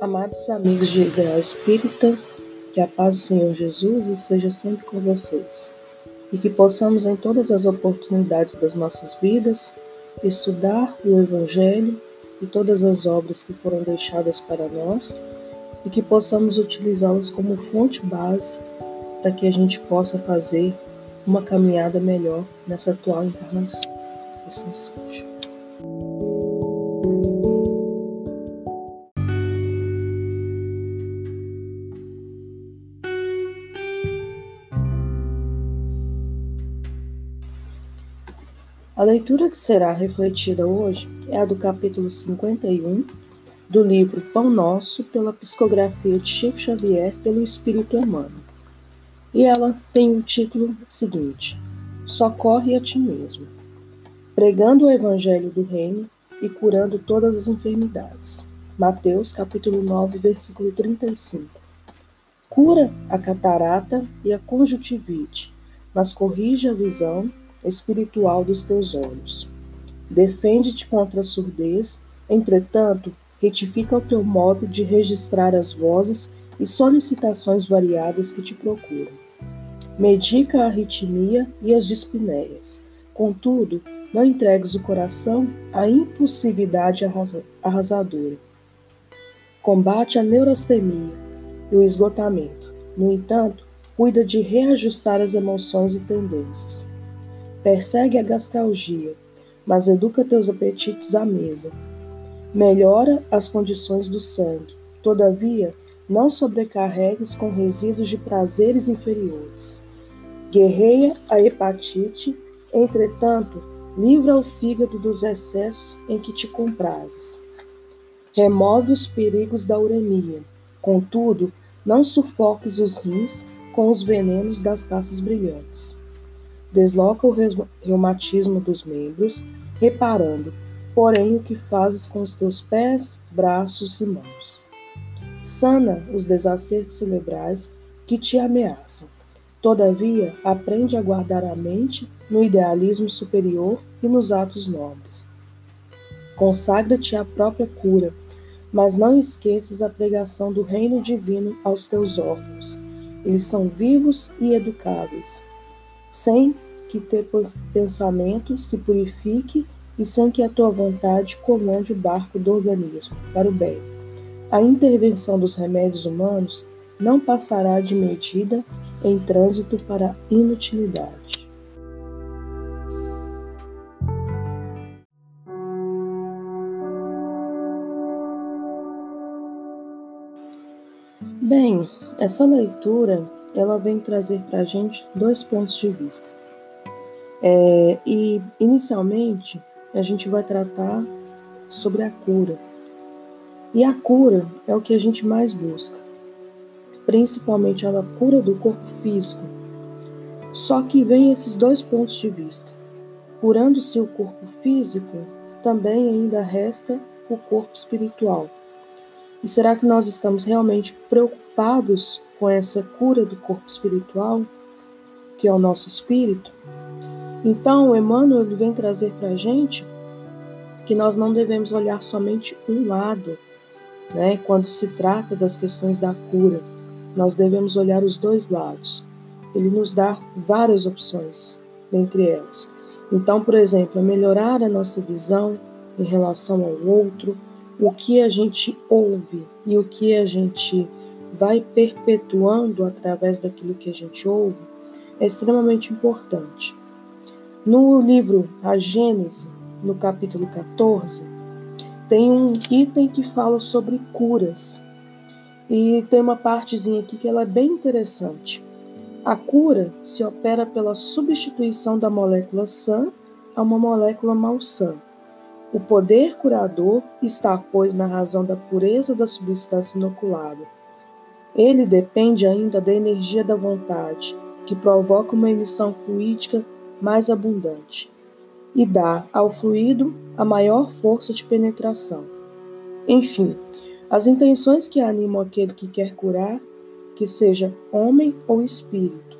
Amados amigos de Ideal Espírita, que a paz do Senhor Jesus esteja sempre com vocês e que possamos, em todas as oportunidades das nossas vidas, estudar o Evangelho e todas as obras que foram deixadas para nós e que possamos utilizá-las como fonte base para que a gente possa fazer uma caminhada melhor nessa atual encarnação. Que assim seja. A leitura que será refletida hoje é a do capítulo 51 do livro Pão Nosso, pela psicografia de Chico Xavier pelo Espírito Emmanuel. E ela tem o título seguinte: Socorre a ti mesmo, pregando o evangelho do reino e curando todas as enfermidades. Mateus capítulo 9, versículo 35. Cura a catarata e a conjuntivite, mas corrige a visão espiritual dos teus olhos. Defende-te contra a surdez, entretanto, retifica o teu modo de registrar as vozes e solicitações variadas que te procuram. Medica a arritmia e as dispneias. Contudo, não entregues o coração à impulsividade arrasadora. Combate a neurastemia e o esgotamento. No entanto, cuida de reajustar as emoções e tendências. Persegue a gastralgia, mas educa teus apetites à mesa. Melhora as condições do sangue, todavia, não sobrecarregues com resíduos de prazeres inferiores. Guerreia a hepatite, entretanto, livra o fígado dos excessos em que te comprases. Remove os perigos da uremia, contudo, não sufoques os rins com os venenos das taças brilhantes desloca o reumatismo dos membros, reparando, porém, o que fazes com os teus pés, braços e mãos. Sana os desacertos cerebrais que te ameaçam. Todavia, aprende a guardar a mente no idealismo superior e nos atos nobres. Consagra-te à própria cura, mas não esqueças a pregação do reino divino aos teus órgãos. Eles são vivos e educáveis sem que teu pensamento se purifique e sem que a tua vontade comande o barco do organismo para o bem. A intervenção dos remédios humanos não passará de medida em trânsito para inutilidade. Bem, essa leitura ela vem trazer para a gente dois pontos de vista. É, e inicialmente a gente vai tratar sobre a cura. E a cura é o que a gente mais busca, principalmente a cura do corpo físico. Só que vem esses dois pontos de vista. Curando-se o corpo físico, também ainda resta o corpo espiritual. E será que nós estamos realmente preocupados com essa cura do corpo espiritual, que é o nosso espírito. Então, Emmanuel vem trazer para a gente que nós não devemos olhar somente um lado, né? Quando se trata das questões da cura, nós devemos olhar os dois lados. Ele nos dá várias opções dentre elas. Então, por exemplo, melhorar a nossa visão em relação ao outro, o que a gente ouve e o que a gente vai perpetuando através daquilo que a gente ouve é extremamente importante. No livro A Gênese, no capítulo 14, tem um item que fala sobre curas. E tem uma partezinha aqui que ela é bem interessante. A cura se opera pela substituição da molécula sã a uma molécula malsã. O poder curador está, pois, na razão da pureza da substância inoculada ele depende ainda da energia da vontade, que provoca uma emissão fluídica mais abundante e dá ao fluido a maior força de penetração. Enfim, as intenções que animam aquele que quer curar, que seja homem ou espírito.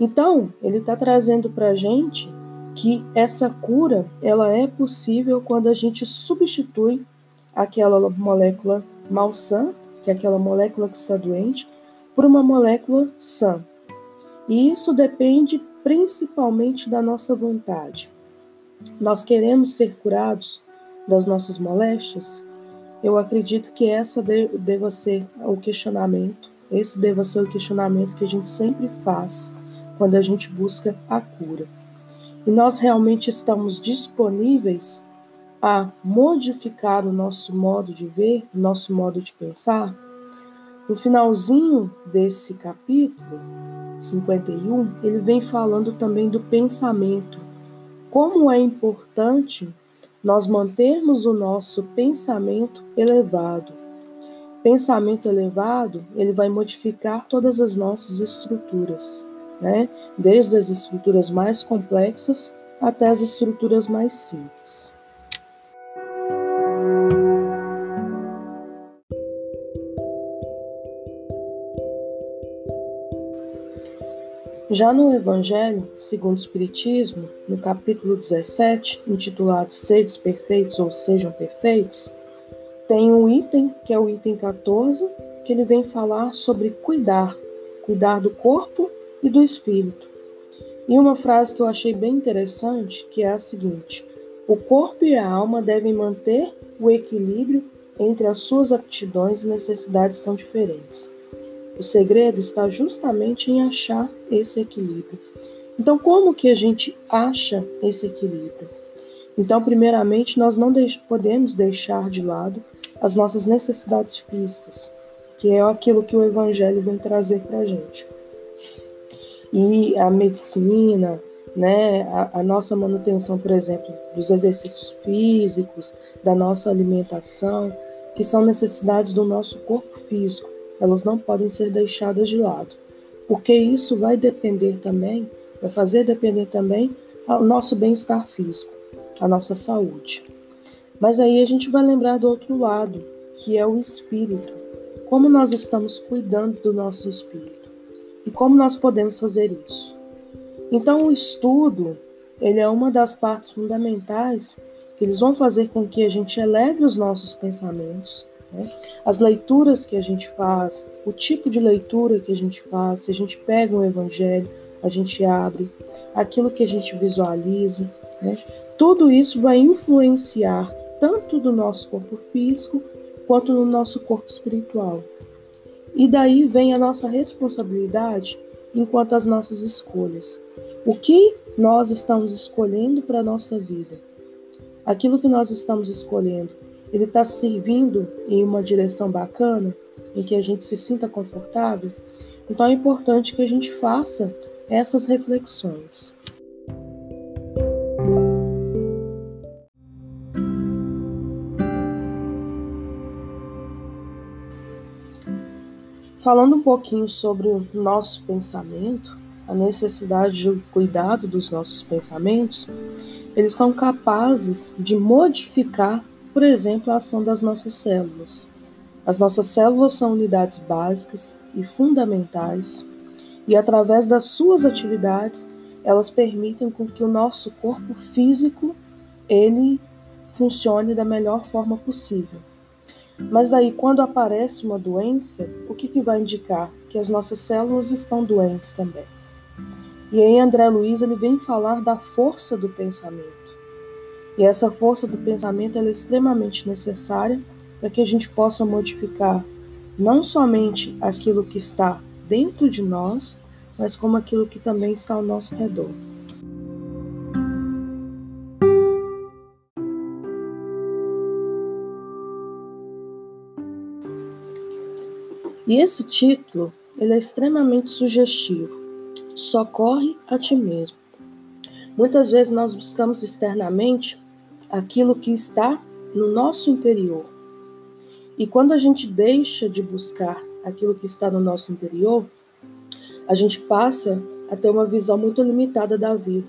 Então, ele está trazendo para a gente que essa cura ela é possível quando a gente substitui aquela molécula malsã, que é aquela molécula que está doente, por uma molécula sã. E isso depende principalmente da nossa vontade. Nós queremos ser curados das nossas moléstias? Eu acredito que essa deva ser o questionamento, esse deva ser o questionamento que a gente sempre faz quando a gente busca a cura. E nós realmente estamos disponíveis a modificar o nosso modo de ver, o nosso modo de pensar? No finalzinho desse capítulo 51, ele vem falando também do pensamento. Como é importante nós mantermos o nosso pensamento elevado. Pensamento elevado, ele vai modificar todas as nossas estruturas, né? Desde as estruturas mais complexas até as estruturas mais simples. Já no Evangelho, segundo o Espiritismo, no capítulo 17, intitulado Sedes Perfeitos ou Sejam Perfeitos, tem um item, que é o item 14, que ele vem falar sobre cuidar, cuidar do corpo e do espírito. E uma frase que eu achei bem interessante, que é a seguinte: O corpo e a alma devem manter o equilíbrio entre as suas aptidões e necessidades tão diferentes. O segredo está justamente em achar esse equilíbrio. Então, como que a gente acha esse equilíbrio? Então, primeiramente, nós não podemos deixar de lado as nossas necessidades físicas, que é aquilo que o Evangelho vem trazer para a gente. E a medicina, né, a, a, nossa manutenção, por exemplo, dos exercícios físicos, da nossa alimentação, que são necessidades do nosso corpo físico elas não podem ser deixadas de lado, porque isso vai depender também, vai fazer depender também o nosso bem-estar físico, a nossa saúde. Mas aí a gente vai lembrar do outro lado, que é o espírito. Como nós estamos cuidando do nosso espírito e como nós podemos fazer isso. Então o estudo, ele é uma das partes fundamentais que eles vão fazer com que a gente eleve os nossos pensamentos, né? As leituras que a gente faz, o tipo de leitura que a gente faz, se a gente pega um evangelho, a gente abre, aquilo que a gente visualiza, né? tudo isso vai influenciar tanto do nosso corpo físico quanto no nosso corpo espiritual. E daí vem a nossa responsabilidade enquanto as nossas escolhas. O que nós estamos escolhendo para a nossa vida? Aquilo que nós estamos escolhendo ele está servindo em uma direção bacana, em que a gente se sinta confortável, então é importante que a gente faça essas reflexões. Falando um pouquinho sobre o nosso pensamento, a necessidade de cuidado dos nossos pensamentos, eles são capazes de modificar por exemplo, a ação das nossas células. As nossas células são unidades básicas e fundamentais, e através das suas atividades, elas permitem com que o nosso corpo físico ele funcione da melhor forma possível. Mas daí, quando aparece uma doença, o que, que vai indicar? Que as nossas células estão doentes também. E aí André Luiz ele vem falar da força do pensamento. E essa força do pensamento é extremamente necessária para que a gente possa modificar não somente aquilo que está dentro de nós, mas como aquilo que também está ao nosso redor. E esse título ele é extremamente sugestivo. Socorre a ti mesmo. Muitas vezes nós buscamos externamente aquilo que está no nosso interior. E quando a gente deixa de buscar aquilo que está no nosso interior, a gente passa a ter uma visão muito limitada da vida.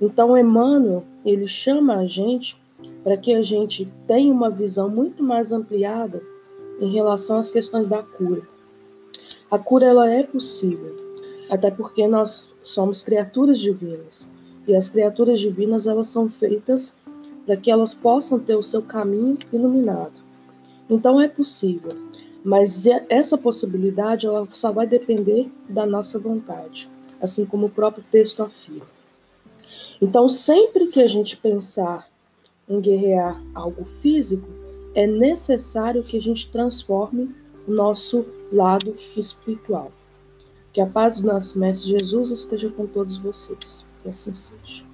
Então, Emmanuel, ele chama a gente para que a gente tenha uma visão muito mais ampliada em relação às questões da cura. A cura ela é possível, até porque nós somos criaturas divinas. E as criaturas divinas elas são feitas para que elas possam ter o seu caminho iluminado. Então é possível, mas essa possibilidade ela só vai depender da nossa vontade, assim como o próprio texto afirma. Então, sempre que a gente pensar em guerrear algo físico, é necessário que a gente transforme o nosso lado espiritual. Que a paz do nosso Mestre Jesus esteja com todos vocês. Que assim seja.